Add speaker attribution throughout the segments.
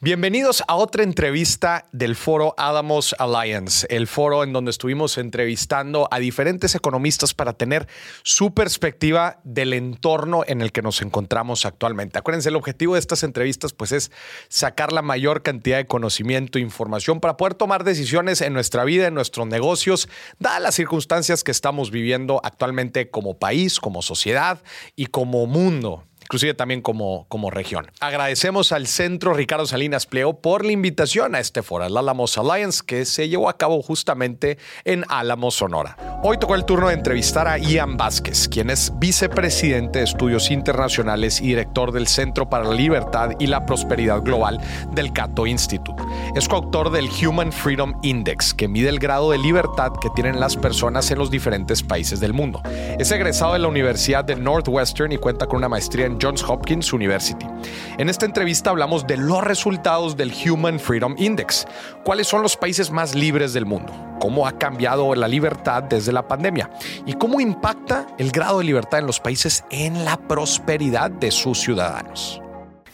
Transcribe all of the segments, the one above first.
Speaker 1: Bienvenidos a otra entrevista del foro Adamos Alliance, el foro en donde estuvimos entrevistando a diferentes economistas para tener su perspectiva del entorno en el que nos encontramos actualmente. Acuérdense, el objetivo de estas entrevistas pues es sacar la mayor cantidad de conocimiento e información para poder tomar decisiones en nuestra vida, en nuestros negocios, dadas las circunstancias que estamos viviendo actualmente como país, como sociedad y como mundo inclusive también como, como región. Agradecemos al Centro Ricardo Salinas Pleo por la invitación a este foro, el Álamos Alliance, que se llevó a cabo justamente en Álamos, Sonora. Hoy tocó el turno de entrevistar a Ian Vázquez, quien es vicepresidente de Estudios Internacionales y director del Centro para la Libertad y la Prosperidad Global del Cato Institute. Es coautor del Human Freedom Index, que mide el grado de libertad que tienen las personas en los diferentes países del mundo. Es egresado de la Universidad de Northwestern y cuenta con una maestría en Johns Hopkins University. En esta entrevista hablamos de los resultados del Human Freedom Index. ¿Cuáles son los países más libres del mundo? ¿Cómo ha cambiado la libertad desde la pandemia? ¿Y cómo impacta el grado de libertad en los países en la prosperidad de sus ciudadanos?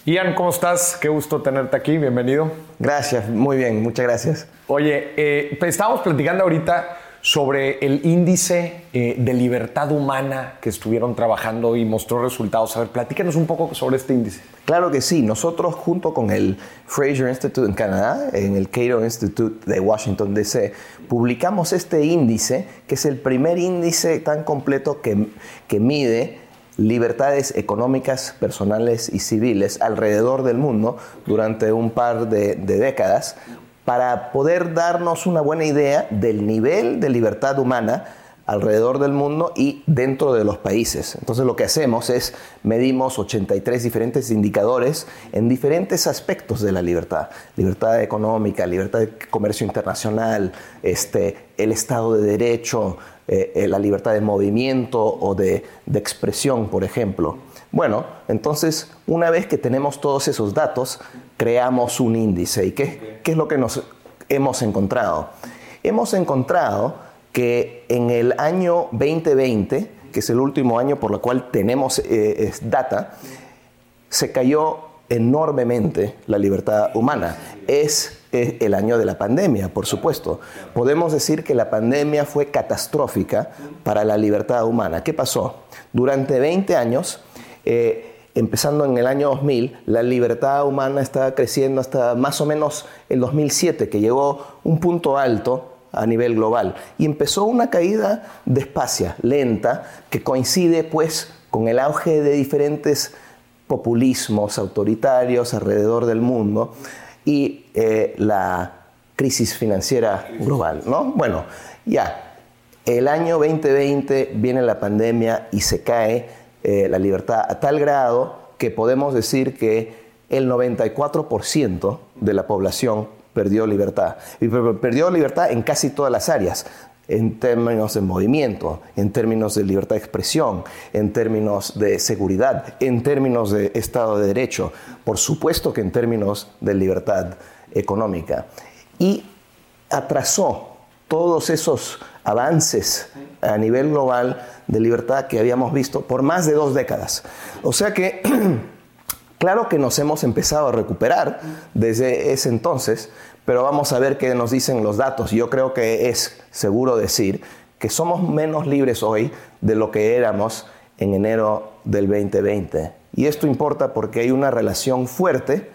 Speaker 1: Ian, ¿cómo estás? Qué gusto tenerte aquí, bienvenido.
Speaker 2: Gracias, muy bien, muchas gracias.
Speaker 1: Oye, eh, pues estábamos platicando ahorita sobre el índice eh, de libertad humana que estuvieron trabajando y mostró resultados. A ver, platícanos un poco sobre este índice.
Speaker 2: Claro que sí. Nosotros, junto con el Fraser Institute en Canadá, en el Cato Institute de Washington, D.C., publicamos este índice, que es el primer índice tan completo que, que mide libertades económicas, personales y civiles alrededor del mundo durante un par de, de décadas, para poder darnos una buena idea del nivel de libertad humana alrededor del mundo y dentro de los países. Entonces lo que hacemos es medimos 83 diferentes indicadores en diferentes aspectos de la libertad. Libertad económica, libertad de comercio internacional, este, el Estado de Derecho, eh, eh, la libertad de movimiento o de, de expresión, por ejemplo. Bueno, entonces una vez que tenemos todos esos datos, creamos un índice. ¿Y qué, qué es lo que nos hemos encontrado? Hemos encontrado que en el año 2020, que es el último año por el cual tenemos eh, data, se cayó enormemente la libertad humana. Es el año de la pandemia, por supuesto. Podemos decir que la pandemia fue catastrófica para la libertad humana. ¿Qué pasó? Durante 20 años, eh, empezando en el año 2000, la libertad humana estaba creciendo hasta más o menos el 2007, que llegó un punto alto a nivel global. Y empezó una caída despacia, lenta, que coincide pues con el auge de diferentes populismos autoritarios alrededor del mundo y eh, la crisis financiera global. ¿no? Bueno, ya, el año 2020 viene la pandemia y se cae eh, la libertad a tal grado que podemos decir que el 94% de la población perdió libertad. Y perdió libertad en casi todas las áreas, en términos de movimiento, en términos de libertad de expresión, en términos de seguridad, en términos de Estado de Derecho, por supuesto que en términos de libertad económica. Y atrasó todos esos avances a nivel global de libertad que habíamos visto por más de dos décadas. O sea que, claro que nos hemos empezado a recuperar desde ese entonces, pero vamos a ver qué nos dicen los datos. Yo creo que es seguro decir que somos menos libres hoy de lo que éramos en enero del 2020. Y esto importa porque hay una relación fuerte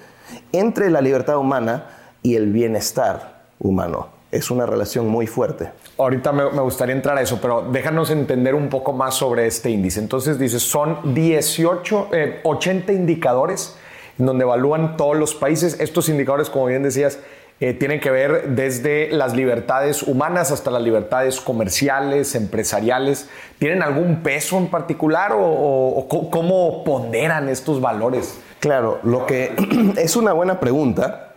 Speaker 2: entre la libertad humana y el bienestar humano es una relación muy fuerte.
Speaker 1: Ahorita me, gustaría entrar a eso, pero déjanos entender un poco más sobre este índice. Entonces dices, son 18, 80 eh, indicadores en donde evalúan todos los países. Estos indicadores, como bien decías, eh, tienen que ver desde las libertades humanas hasta las libertades comerciales, empresariales. ¿Tienen algún peso en particular o cómo ponderan estos valores?
Speaker 2: Claro, lo que es una buena pregunta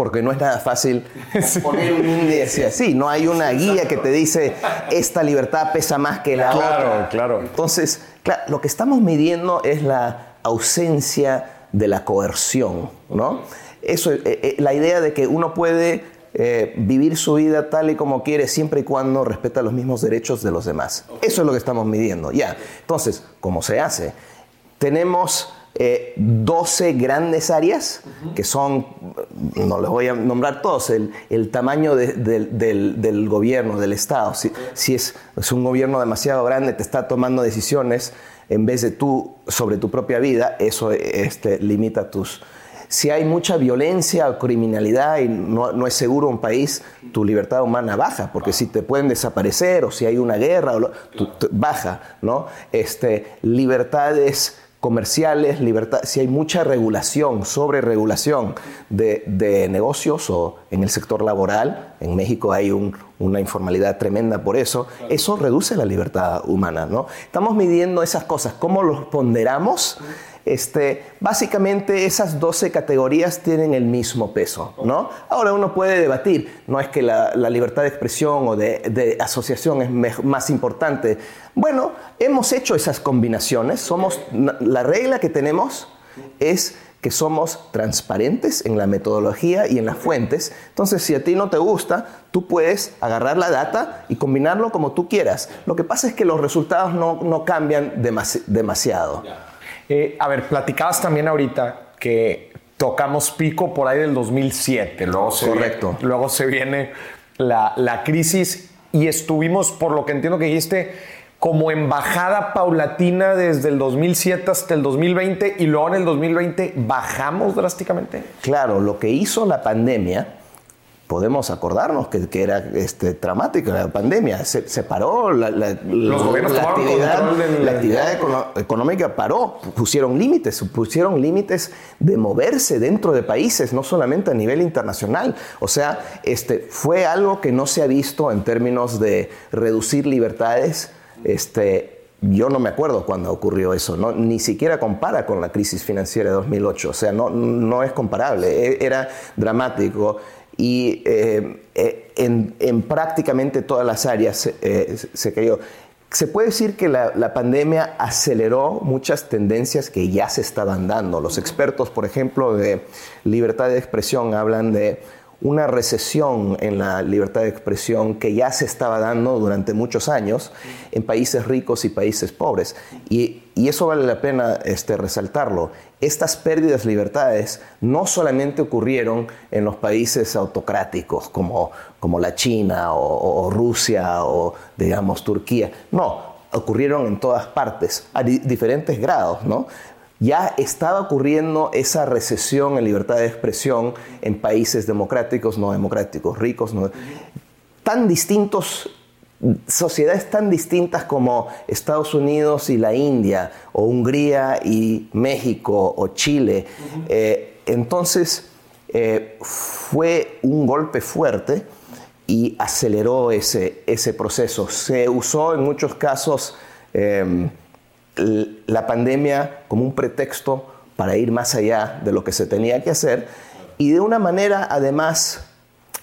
Speaker 2: porque no es nada fácil poner un índice así. No hay una guía que te dice esta libertad pesa más que la
Speaker 1: otra. Claro,
Speaker 2: Entonces, claro, lo que estamos midiendo es la ausencia de la coerción, ¿no? Eso, eh, eh, la idea de que uno puede eh, vivir su vida tal y como quiere siempre y cuando respeta los mismos derechos de los demás. Eso es lo que estamos midiendo. Ya. Entonces, ¿cómo se hace? Tenemos 12 grandes áreas que son no les voy a nombrar todos, el, el tamaño del, gobierno, del Estado. Si, si es, es, un gobierno demasiado grande, te está tomando decisiones en vez de tú sobre tu propia vida, eso este, limita tus... Si hay mucha violencia o criminalidad y no, no, es seguro un país, tu libertad humana baja, porque si te pueden desaparecer o si hay una guerra, baja, ¿no? Este, libertades comerciales, libertad, si hay mucha regulación, sobre regulación de, negocios o en el sector laboral, en México hay una informalidad tremenda por eso, eso reduce la libertad humana, ¿no? Estamos midiendo esas cosas, ¿cómo los ponderamos? Este, básicamente esas 12 categorías tienen el mismo peso, ¿no? Ahora uno puede debatir, no es que la, libertad de expresión o de, asociación es más importante. Bueno, hemos hecho esas combinaciones, somos, la regla que tenemos es que somos transparentes en la metodología y en las fuentes. Entonces, si a ti no te gusta, tú puedes agarrar la data y combinarlo como tú quieras. Lo que pasa es que los resultados no, cambian demasiado.
Speaker 1: Eh, a ver, platicabas también ahorita que tocamos pico por ahí del 2007. Luego se
Speaker 2: Correcto.
Speaker 1: Viene, luego se viene la, la crisis y estuvimos, por lo que entiendo que dijiste, como embajada paulatina desde el 2007 hasta el 2020 y luego en el 2020 bajamos drásticamente.
Speaker 2: Claro, lo que hizo la pandemia podemos acordarnos que, que era este, dramática la pandemia. Se, se paró, la, la, actividad, la actividad económica paró, pusieron límites, pusieron límites de moverse dentro de países, no solamente a nivel internacional. O sea, este, fue algo que no se ha visto en términos de reducir libertades. Este, yo no me acuerdo cuándo ocurrió eso, ¿no? ni siquiera compara con la crisis financiera de 2008, o sea, no, no es comparable, e, era dramático y eh, eh, en, prácticamente todas las áreas eh, se cayó. Se puede decir que la, la, pandemia aceleró muchas tendencias que ya se estaban dando. Los expertos, por ejemplo, de libertad de expresión hablan de una recesión en la libertad de expresión que ya se estaba dando durante muchos años en países ricos y países pobres. Y, eso vale la pena este, resaltarlo. Estas pérdidas de libertades no solamente ocurrieron en los países autocráticos como, como la China o, Rusia o, digamos, Turquía. No, ocurrieron en todas partes, a diferentes grados, ¿no? Ya estaba ocurriendo esa recesión en libertad de expresión en países democráticos, no democráticos, ricos, tan distintos, sociedades tan distintas como Estados Unidos y la India, o Hungría y México, o Chile. Eh, entonces, eh, fue un golpe fuerte y aceleró ese, ese proceso. Se usó en muchos casos em, la pandemia como un pretexto para ir más allá de lo que se tenía que hacer y de una manera además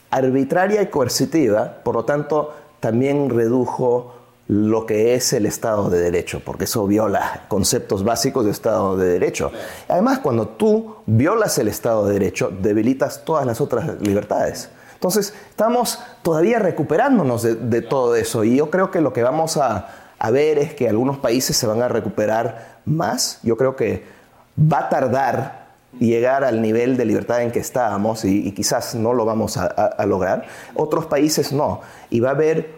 Speaker 2: arbitraria y coercitiva, por lo tanto también redujo lo que es el Estado de Derecho, porque eso viola conceptos básicos de Estado de Derecho. Además, cuando tú violas el Estado de Derecho, debilitas todas las otras libertades. Entonces, estamos todavía recuperándonos de todo eso y yo creo que lo que vamos a, a ver es que algunos países se van a recuperar más. Yo creo que va a tardar llegar al nivel de libertad en que estábamos y, quizás no lo vamos a, lograr. Otros países no. Y va a haber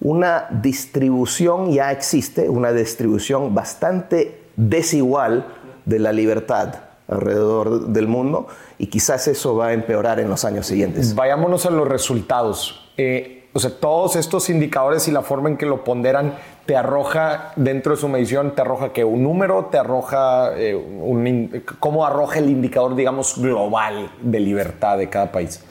Speaker 2: una distribución, ya existe, una distribución bastante desigual de la libertad alrededor del mundo y quizás eso va a empeorar en los años siguientes.
Speaker 1: Vayámonos a los resultados. Eh, o sea, todos estos indicadores y la forma en que lo ponderan te arroja dentro de su medición, te arroja que un número, te arroja eh, un, cómo arroja el indicador, digamos, global de libertad de cada país.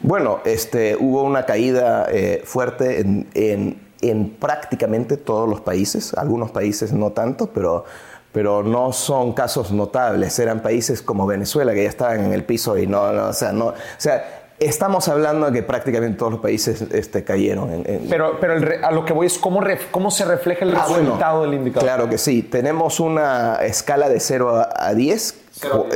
Speaker 2: Bueno, este, hubo una caída eh, fuerte en, en, prácticamente todos los países, algunos países no tanto, pero pero no son casos notables. Eran países como Venezuela que ya estaban en el piso y no, no o sea, no, o sea, Estamos hablando de que prácticamente todos los países este, cayeron.
Speaker 1: Pero, pero a lo que voy es cómo, cómo se refleja el ah, resultado del indicador.
Speaker 2: Claro que sí. Tenemos una escala de 0 a 10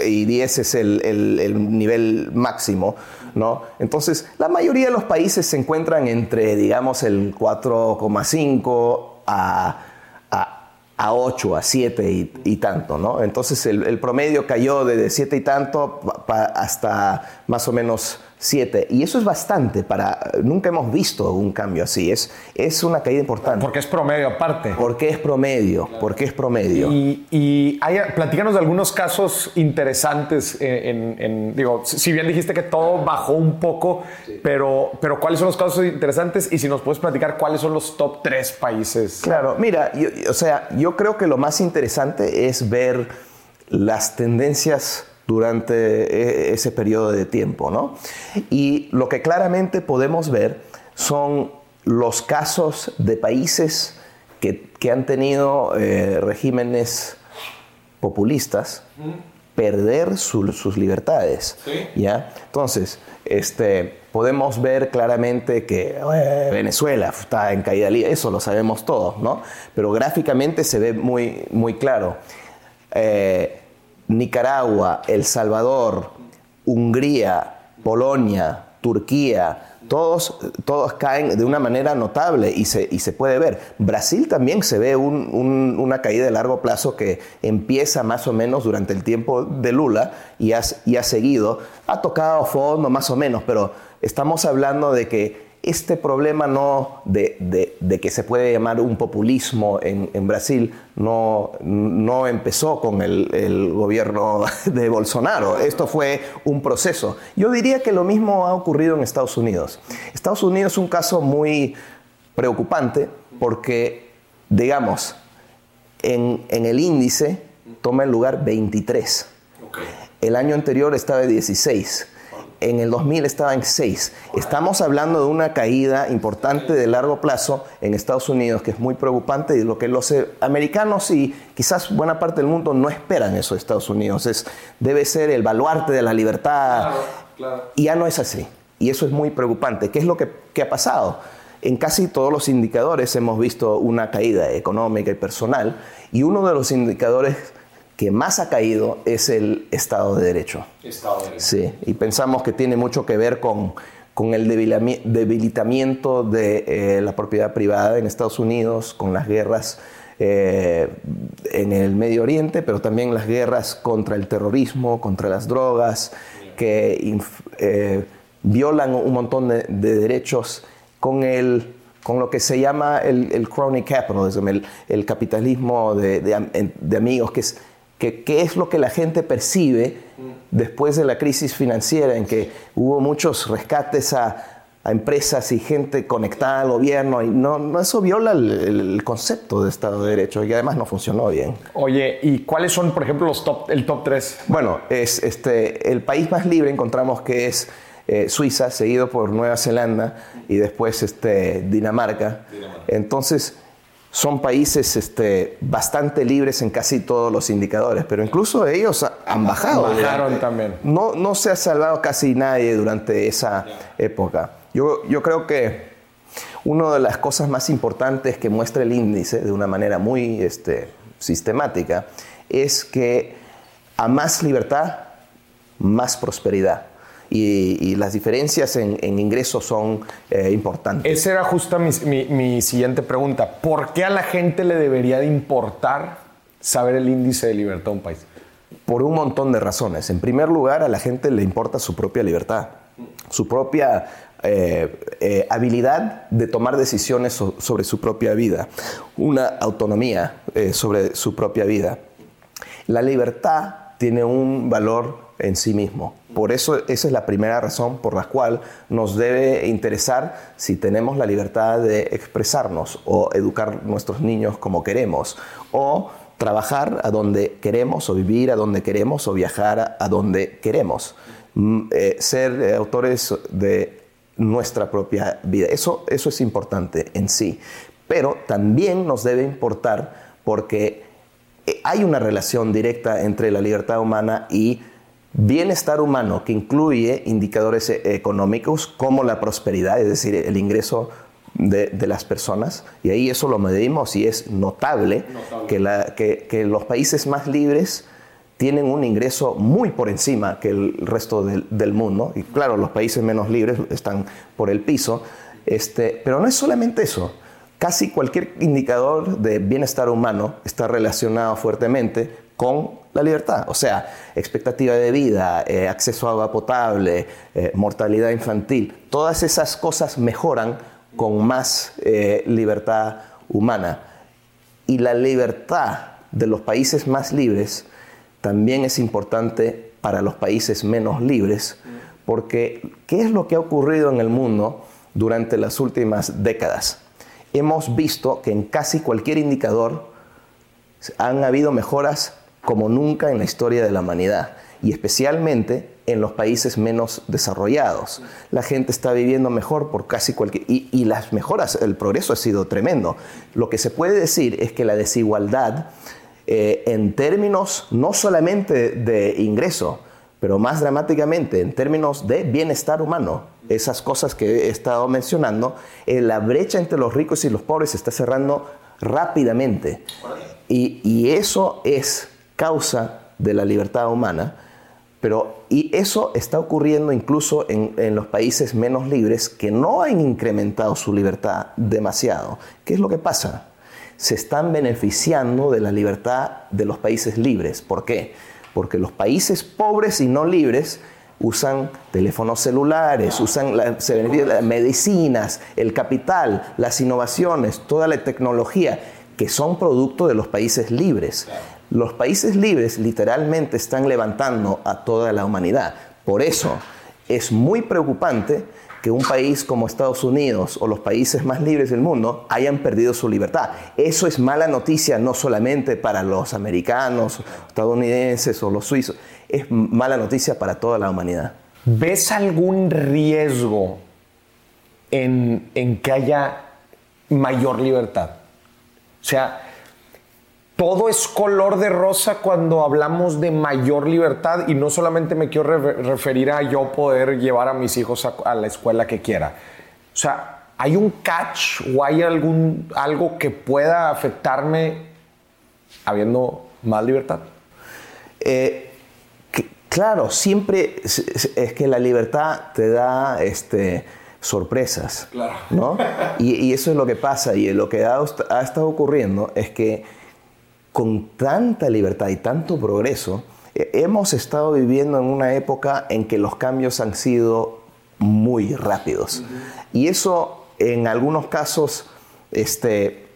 Speaker 2: y 10 es el, el, nivel máximo. ¿no? Entonces, la mayoría de los países se encuentran entre, digamos, el 4,5 a, a a 8, a 7 y, tanto, ¿no? Entonces el, promedio cayó de 7 y tanto hasta más o menos 7. Y eso es bastante para... Nunca hemos visto un cambio así. Es, es una caída importante.
Speaker 1: Porque es promedio aparte.
Speaker 2: Porque es promedio. Porque es promedio.
Speaker 1: Y, y hay, platícanos de algunos casos interesantes en, Digo, si bien dijiste que todo bajó un poco, pero, pero ¿cuáles son los casos interesantes? Y si nos puedes platicar cuáles son los top 3 países.
Speaker 2: Claro, mira, o sea, yo creo que lo más interesante es ver las tendencias durante e, ese periodo de tiempo. ¿no? Y lo que claramente podemos ver son los casos de países que, han tenido eh, regímenes populistas perder sus libertades. ¿ya? Entonces, este, podemos ver claramente que eh, Venezuela está en caída libre, eso lo sabemos todos, ¿no? pero gráficamente se ve muy, muy claro. Eh, Nicaragua, El Salvador, Hungría, Polonia, Turquía, todos, todos caen de una manera notable y se, y se puede ver. Brasil también se ve una caída de largo plazo que empieza más o menos durante el tiempo de Lula y ha, y ha seguido. Ha tocado fondo más o menos, pero estamos hablando de que este problema no de, que se puede llamar un populismo en, Brasil no, no, empezó con el, gobierno de Bolsonaro. Esto fue un proceso. Yo diría que lo mismo ha ocurrido en Estados Unidos. Estados Unidos es un caso muy preocupante porque, digamos, en, el índice toma el lugar 23. El año anterior estaba de 16 en el 2000 estaba en 6. Estamos hablando de una caída importante de largo plazo en Estados Unidos que es muy preocupante y lo que los americanos y quizás buena parte del mundo no esperan eso de Estados Unidos. Es, debe ser el baluarte de la libertad y ya no es así. Y eso es muy preocupante. ¿Qué es lo que, que ha pasado? En casi todos los indicadores hemos visto una caída económica y personal y uno de los indicadores que más ha caído es el Estado de Derecho.
Speaker 1: Estado de Derecho.
Speaker 2: Sí, y pensamos que tiene mucho que ver con, con el debilitamiento de eh, la propiedad privada en Estados Unidos, con las guerras eh, en el Medio Oriente, pero también las guerras contra el terrorismo, contra las drogas, que eh, violan un montón de, derechos con el con lo que se llama el, el crony capitalism, el, el capitalismo de, de, de amigos, que es qué es lo que la gente percibe después de la crisis financiera en que hubo muchos rescates a, empresas y gente conectada al gobierno y no, eso viola el, concepto de Estado de Derecho y además no funcionó bien.
Speaker 1: Oye, ¿y cuáles son, por ejemplo, los top, el top 3?
Speaker 2: Bueno, es este, el país más libre encontramos que es eh, Suiza, seguido por Nueva Zelanda y después este, Dinamarca. Dinamarca. Entonces, son países este, bastante libres en casi todos los indicadores, pero incluso ellos han bajado.
Speaker 1: Bajaron también.
Speaker 2: No, no se ha salvado casi nadie durante esa época. Yo, yo creo que una de las cosas más importantes que muestra el índice de una manera muy este, sistemática es que a más libertad, más prosperidad y, las diferencias en, ingresos son eh, importantes.
Speaker 1: Esa era justo mi, siguiente pregunta. ¿Por qué a la gente le debería de importar saber el índice de libertad de un país?
Speaker 2: Por un montón de razones. En primer lugar, a la gente le importa su propia libertad, su propia eh, eh, habilidad de tomar decisiones sobre su propia vida, una autonomía sobre su propia vida. La libertad tiene un valor en sí mismo. Por eso esa es la primera razón por la cual nos debe interesar si tenemos la libertad de expresarnos o educar nuestros niños como queremos o trabajar a donde queremos o vivir a donde queremos o viajar a donde queremos. Mm, eh, ser autores de nuestra propia vida. Eso, eso es importante en sí. Pero también nos debe importar porque eh, hay una relación directa entre la libertad humana y Bienestar humano que incluye indicadores e-, económicos como la prosperidad, es decir, el ingreso de, las personas, y ahí eso lo medimos y es notable, Que, los países más libres tienen un ingreso muy por encima que el resto del, mundo, y claro, los países menos libres están por el piso, este, pero no es solamente eso. casi cualquier indicador de bienestar humano está relacionado fuertemente con la libertad. O sea, expectativa de vida, eh, acceso a agua potable, eh, mortalidad infantil. Todas esas cosas mejoran con más eh, libertad humana. Y la libertad de los países más libres también es importante para los países menos libres, porque ¿qué es lo que ha ocurrido en el mundo durante las últimas décadas? Hemos visto que en casi cualquier indicador han habido mejoras como nunca en la historia de la humanidad y especialmente en los países menos desarrollados. La gente está viviendo mejor por casi cualquier... Y, las mejoras, el progreso ha sido tremendo. Lo que se puede decir es que la desigualdad eh, en términos no solamente de ingreso, pero más dramáticamente en términos de bienestar humano, esas cosas que he estado mencionando, eh, la brecha entre los ricos y los pobres se está cerrando rápidamente. Y, y eso es causa de la libertad humana, pero y eso está ocurriendo incluso en, en, los países menos libres que no han incrementado su libertad demasiado. ¿Qué es lo que pasa? Se están beneficiando de la libertad de los países libres. ¿Por qué? Porque los países pobres y no libres usan teléfonos celulares, usan las medicinas, el capital, las innovaciones, toda la tecnología que son producto de los países libres. Los países libres literalmente están levantando a toda la humanidad. Por eso es muy preocupante que un país como Estados Unidos o los países más libres del mundo hayan perdido su libertad. Eso es mala noticia no solamente para los americanos, estadounidenses o los suizos, es mala noticia para toda la humanidad.
Speaker 1: ¿Ves algún riesgo en, en que haya mayor libertad? O sea, todo es color de rosa cuando hablamos de mayor libertad y no solamente me quiero referir a yo poder llevar a mis hijos a, la escuela que quiera. O sea, ¿hay un catch o hay algún, algo que pueda afectarme habiendo más libertad?
Speaker 2: Eh, claro, siempre es, que la libertad te da este, sorpresas. Claro. ¿no? Y, eso es lo que pasa y lo que ha estado ocurriendo es que con tanta libertad y tanto progreso, eh, hemos estado viviendo en una época en que los cambios han sido muy rápidos. Y eso en algunos casos este,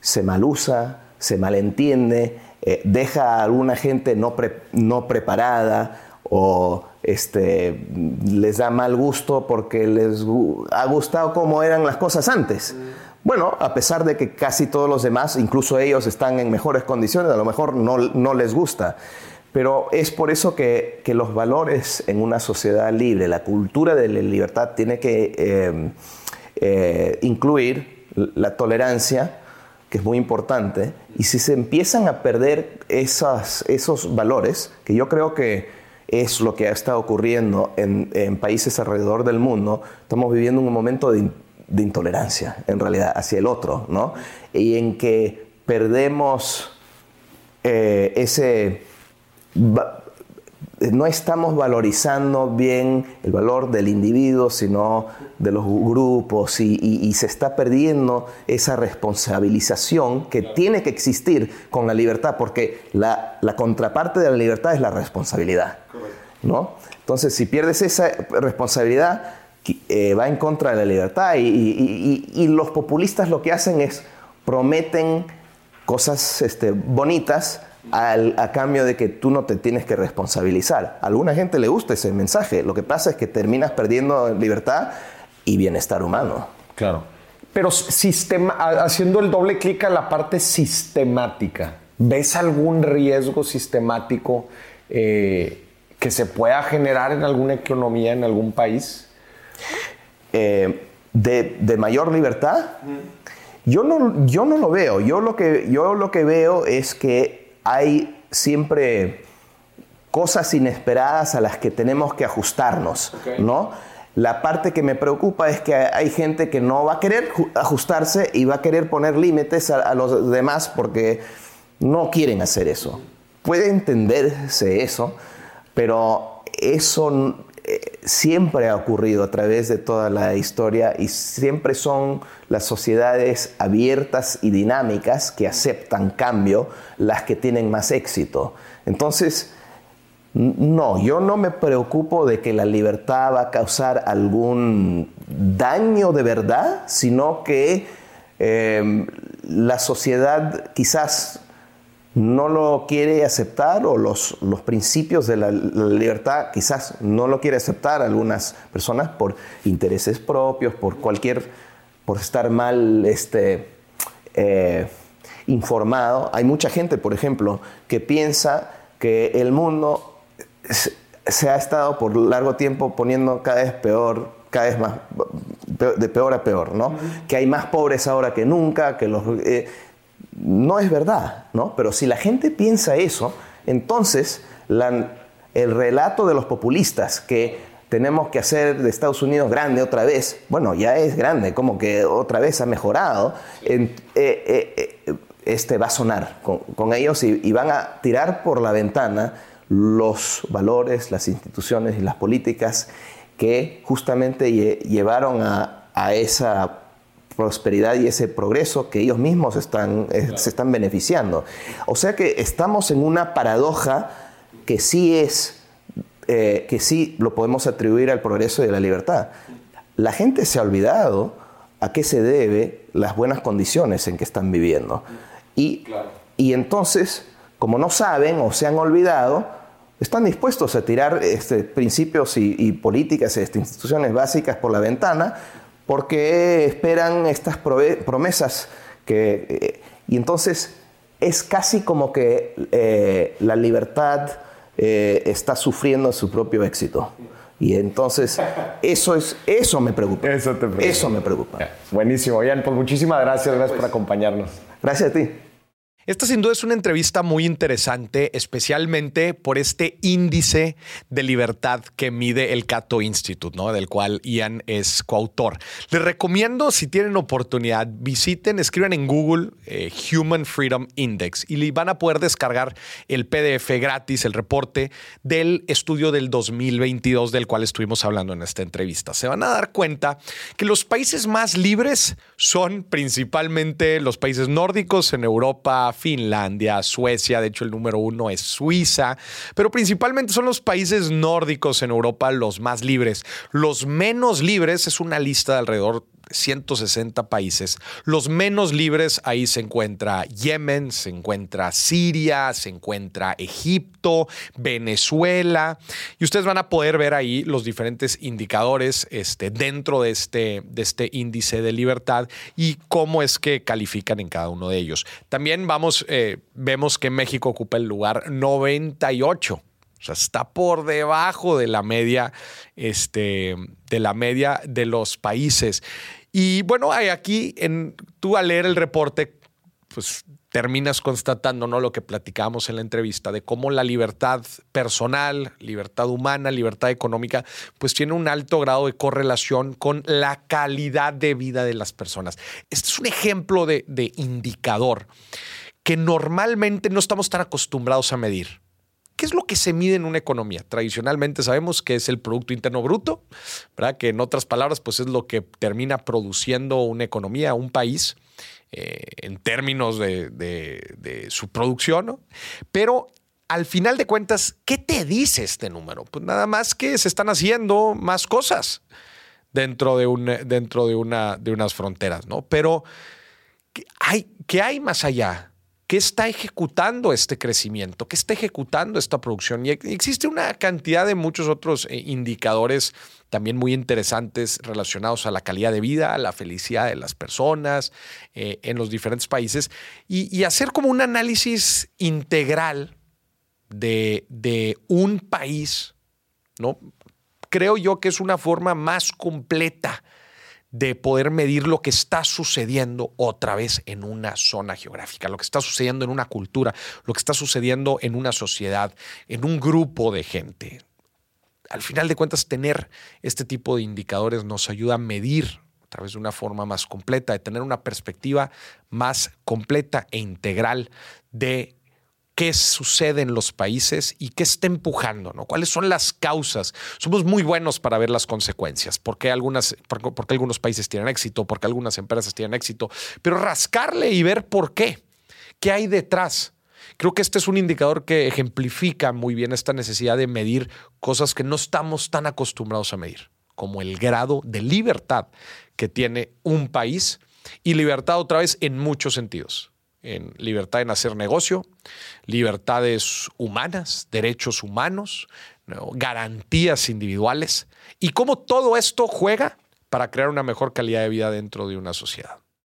Speaker 2: se malusa, se malentiende, eh, deja a alguna gente no, no preparada o este, les da mal gusto porque les ha gustado cómo eran las cosas antes. Bueno, a pesar de que casi todos los demás, incluso ellos, están en mejores condiciones, a lo mejor no, les gusta. Pero es por eso que, los valores en una sociedad libre, la cultura de la libertad tiene que eh, eh, incluir la tolerancia, que es muy importante, y si se empiezan a perder esos valores, que yo creo que es lo que ha estado ocurriendo en, en países alrededor del mundo, estamos viviendo un momento de de intolerancia, en realidad, hacia el otro, ¿no? Y en que perdemos eh, ese... No estamos valorizando bien el valor del individuo, sino de los grupos, y, se está perdiendo esa responsabilización que tiene que existir con la libertad, porque la, la contraparte de la libertad es la responsabilidad. ¿no? Entonces, si pierdes esa responsabilidad, eh, va en contra de la libertad y, los populistas lo que hacen es prometen cosas este, bonitas a cambio de que tú no te tienes que responsabilizar. A alguna gente le gusta ese mensaje. Lo que pasa es que terminas perdiendo libertad y bienestar humano.
Speaker 1: Claro. Pero sistema, haciendo el doble clic a la parte sistemática, ¿ves algún riesgo sistemático eh, que se pueda generar en alguna economía, en algún país?
Speaker 2: Eh, de, mayor libertad, yo no, yo no lo veo. Yo lo, que, yo lo que veo es que hay siempre cosas inesperadas a las que tenemos que ajustarnos, ¿no? La parte que me preocupa es que hay gente que no va a querer ajustarse y va a querer poner límites a, a los demás porque no quieren hacer eso. Puede entenderse eso, pero eso siempre ha ocurrido a través de toda la historia y siempre son las sociedades abiertas y dinámicas que aceptan cambio las que tienen más éxito. Entonces, no, yo no me preocupo de que la libertad va a causar algún daño de verdad, sino que eh, la sociedad quizás no lo quiere aceptar o los, los principios de la, libertad quizás no lo quiere aceptar algunas personas por intereses propios, por cualquier, por estar mal este, eh, informado. Hay mucha gente, por ejemplo, que piensa que el mundo se ha estado por largo tiempo poniendo cada vez peor, cada vez más, de peor a peor, ¿no? Que hay más pobres ahora que nunca, que los... Eh, no es verdad, ¿no? Pero si la gente piensa eso, entonces el relato de los populistas que tenemos que hacer de Estados Unidos grande otra vez, bueno, ya es grande, como que otra vez ha mejorado, eh, eh, eh, este va a sonar con, ellos y, van a tirar por la ventana los valores, las instituciones y las políticas que justamente llevaron a esa prosperidad y ese progreso que ellos mismos están, eh, se están beneficiando. O sea que estamos en una paradoja que sí es, eh, que sí lo podemos atribuir al progreso y a la libertad. La gente se ha olvidado a qué se debe las buenas condiciones en que están viviendo. Y, y entonces, como no saben o se han olvidado, están dispuestos a tirar este, principios y, y políticas, este, instituciones básicas por la ventana porque esperan estas promesas que, eh, y entonces es casi como que eh, la libertad eh, está sufriendo su propio éxito. Y entonces eso es eso me preocupa. Eso te preocupa. Eso me preocupa.
Speaker 1: Buenísimo, Ian. Pues muchísimas gracias, gracias por acompañarnos.
Speaker 2: Gracias a ti.
Speaker 1: Esta sin duda es una entrevista muy interesante, especialmente por este índice de libertad que mide el Cato Institute, ¿no? del cual Ian es coautor. Les recomiendo, si tienen oportunidad, visiten, escriban en Google eh, Human Freedom Index y van a poder descargar el PDF gratis, el reporte del estudio del 2022 del cual estuvimos hablando en esta entrevista. Se van a dar cuenta que los países más libres son principalmente los países nórdicos en Europa, Finlandia, Suecia, de hecho el número uno es Suiza, pero principalmente son los países nórdicos en Europa los más libres. Los menos libres es una lista de alrededor 160 países. Los menos libres, ahí se encuentra Yemen, se encuentra Siria, se encuentra Egipto, Venezuela. Y ustedes van a poder ver ahí los diferentes indicadores este, dentro de este, de este índice de libertad y cómo es que califican en cada uno de ellos. También vamos, eh, vemos que México ocupa el lugar 98 o sea, está por debajo de la media, este, de la media de los países. Y bueno, aquí tú al leer el reporte, pues terminas constatando ¿no? lo que platicábamos en la entrevista de cómo la libertad personal, libertad humana, libertad económica, pues tiene un alto grado de correlación con la calidad de vida de las personas. Este es un ejemplo de indicador que normalmente no estamos tan acostumbrados a medir. ¿Qué es lo que se mide en una economía? Tradicionalmente sabemos que es el Producto Interno Bruto, ¿verdad? que en otras palabras pues es lo que termina produciendo una economía, un país, eh, en términos de, su producción. Pero al final de cuentas, ¿qué te dice este número? Pues nada más que se están haciendo más cosas dentro de, un, dentro de, una, de unas fronteras, ¿no? Pero hay, ¿qué hay más allá? ¿Qué está ejecutando este crecimiento? ¿Qué está ejecutando esta producción? Y existe una cantidad de muchos otros eh, indicadores también muy interesantes relacionados a la calidad de vida, a la felicidad de las personas eh, en los diferentes países y, hacer como un análisis integral de, de un país, ¿no? Creo yo que es una forma más completa de poder medir lo que está sucediendo otra vez en una zona geográfica, lo que está sucediendo en una cultura, lo que está sucediendo en una sociedad, en un grupo de gente. Al final de cuentas, tener este tipo de indicadores nos ayuda a medir a través de una forma más completa, de tener una perspectiva más completa e integral de qué sucede en los países y qué está empujando, ¿no? ¿Cuáles son las causas? Somos muy buenos para ver las consecuencias, por qué, algunas, por, por qué algunos países tienen éxito, por qué algunas empresas tienen éxito, pero rascarle y ver por qué, qué hay detrás. Creo que este es un indicador que ejemplifica muy bien esta necesidad de medir cosas que no estamos tan acostumbrados a medir, como el grado de libertad que tiene un país y libertad otra vez en muchos sentidos. En libertad en hacer negocio, libertades humanas, derechos humanos, garantías individuales y cómo todo esto juega para crear una mejor calidad de vida dentro de una sociedad.